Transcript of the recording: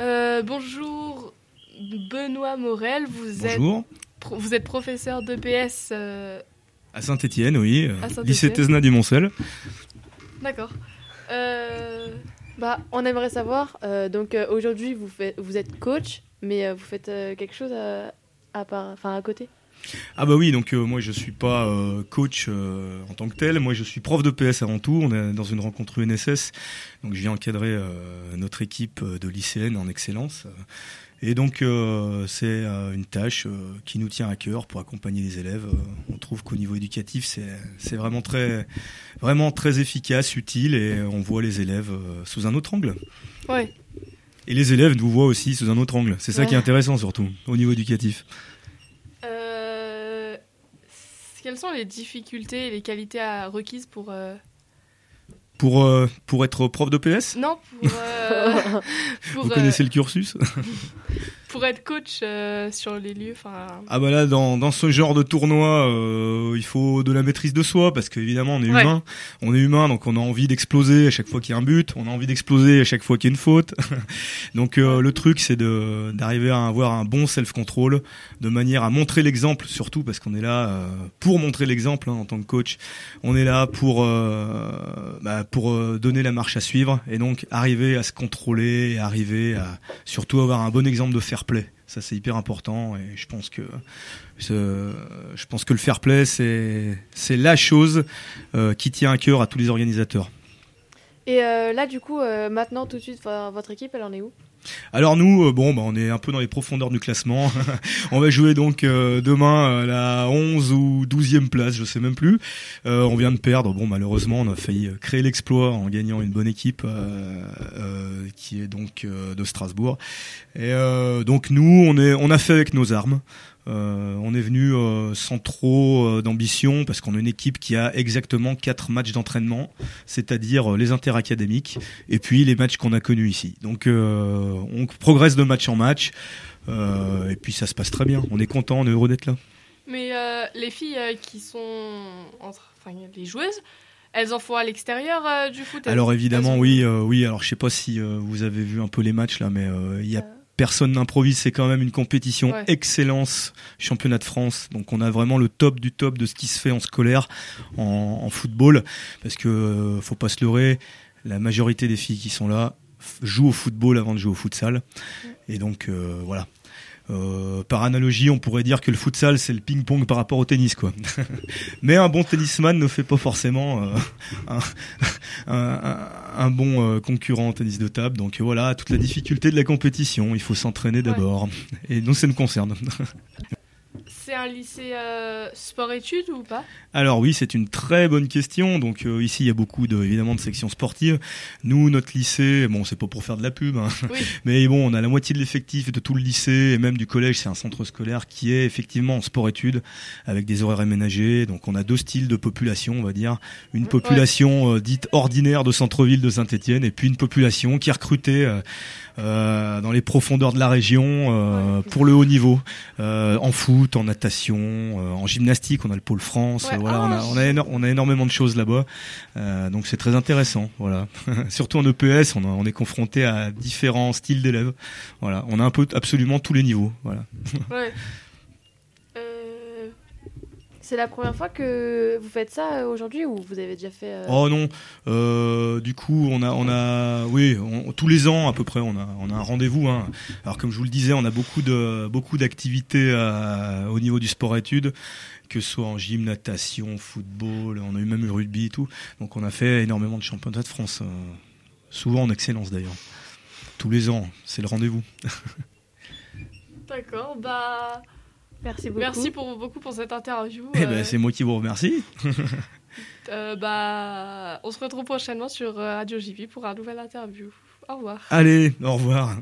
Euh, bonjour Benoît Morel, vous êtes, pro- vous êtes professeur d'EPS. euh, À Saint-Étienne, oui. euh, À Saint-Étienne. lycée Tesna du Moncel. D'accord. Euh, Bah, on aimerait savoir, euh, donc aujourd'hui vous, faites, vous êtes coach, mais vous faites quelque chose à, à, part, enfin, à côté? Ah bah oui, donc euh, moi je suis pas euh, coach euh, en tant que tel, moi je suis prof de PS avant tout, on est dans une rencontre UNSS, donc je viens encadrer notre équipe de lycéennes en excellence. Et donc c'est une tâche qui nous tient à cœur pour accompagner les élèves. On trouve qu'au niveau éducatif c'est c'est vraiment très vraiment très efficace, utile et on voit les élèves sous un autre angle. ouais. Et les élèves nous voient aussi sous un autre angle. C'est ça Ouais. qui est intéressant surtout au niveau éducatif. Euh, quelles sont les difficultés et les qualités à- requises pour. euh, Pour euh, pour être prof de PS Non, pour. euh, pour, Vous euh, connaissez le cursus? pour être coach euh, sur les lieux. Enfin. Ah bah là, dans, dans ce genre de tournoi, euh, il faut de la maîtrise de soi, parce qu'évidemment, on est Ouais. humain. On est humain, donc on a envie d'exploser à chaque fois qu'il y a un but, on a envie d'exploser à chaque fois qu'il y a une faute. donc euh, le truc, c'est de d'arriver à avoir un bon self-control, de manière à montrer l'exemple, surtout parce qu'on est là euh, pour montrer l'exemple hein, en tant que coach. On est là pour euh, bah, pour euh, donner la marche à suivre, et donc arriver à se contrôler, et arriver à surtout avoir un bon exemple de Ça, c'est hyper important, et je pense que je pense que le fair play, c'est c'est la chose euh, qui tient à cœur à tous les organisateurs. Et euh, là, du coup, euh, maintenant, tout de suite, votre équipe, elle en est où? Alors nous, euh, bon, bah, on est un peu dans les profondeurs du classement. on va jouer donc euh, demain à la 11 ou 12e place, je sais même plus. Euh, on vient de perdre. Bon, malheureusement, on a failli euh, créer l'exploit en gagnant une bonne équipe euh, euh, qui est donc euh, de Strasbourg. Et euh, donc nous, on est, on a fait avec nos armes. Euh, on est venu euh, sans trop euh, d'ambition parce qu'on a une équipe qui a exactement quatre matchs d'entraînement, c'est-à-dire les interacadémiques et puis les matchs qu'on a connus ici. Donc on progresse de match en match et puis ça se passe très bien. On est content, on est heureux d'être là. Mais les filles qui sont. Entre, enfin, les joueuses, elles en font à l'extérieur euh, du foot Alors évidemment, ont- oui, euh, oui. Alors je sais pas si euh, vous avez vu un peu les matchs là, mais il y a personne n'improvise. C'est quand même une compétition Ouais. excellence, championnat de France. Donc on a vraiment le top du top de ce qui se fait en scolaire, en, en football, parce que euh, faut pas se leurrer. La majorité des filles qui sont là jouent au football avant de jouer au futsal. Et donc euh, voilà. Euh, par analogie, on pourrait dire que le futsal c'est le ping-pong par rapport au tennis, quoi. Mais un bon tennisman ne fait pas forcément euh, un, un- un- bon euh, concurrent en tennis de table. Donc voilà, toute la difficulté de la compétition. Il faut s'entraîner d'abord. Et nous, ça nous concerne. C'est un lycée euh, sport-études ou pas? Alors oui, c'est une très bonne question. Donc euh, ici, il y a beaucoup de, évidemment de sections sportives. Nous, notre lycée, bon, c'est pas pour faire de la pub, hein, Oui. mais bon, on a la moitié de l'effectif de tout le lycée et même du collège. C'est un centre scolaire qui est effectivement en sport-études avec des horaires aménagés. Donc on a deux styles de population, on va dire. Une population euh, dite ordinaire de centre-ville de Saint-Étienne et puis une population qui est recrutée euh, dans les profondeurs de la région euh, pour le haut niveau, euh, en foot, en natation, euh, en gymnastique. On a le pôle France. Ouais. voilà, Ah, on a, on a, éno- on a énormément de choses là-bas. Euh, donc c'est très intéressant. Voilà. Surtout en EPS, on, a- on est confronté à différents styles d'élèves. Voilà, on a un peu absolument tous les niveaux. Voilà. Ouais. C'est la première fois que vous faites ça euh, aujourd'hui ou vous avez déjà fait euh, Oh non, euh, du coup on a on a oui on- tous les ans à peu près on a on a un rendez-vous. Hein. Alors comme je vous le disais, on a beaucoup de beaucoup d'activités au niveau du sport études, que ce soit en gym, natation, football, on a eu même eu rugby et tout. Donc on a fait énormément de championnats de France, euh, souvent en excellence d'ailleurs. Tous les ans, c'est le rendez-vous. D'accord, bah. Merci beaucoup. Merci pour, beaucoup pour cette interview. Eh euh, ben c'est moi qui vous remercie. euh, bah, on se retrouve prochainement sur euh, Radio JV pour un nouvel interview. Au revoir. Allez, au revoir.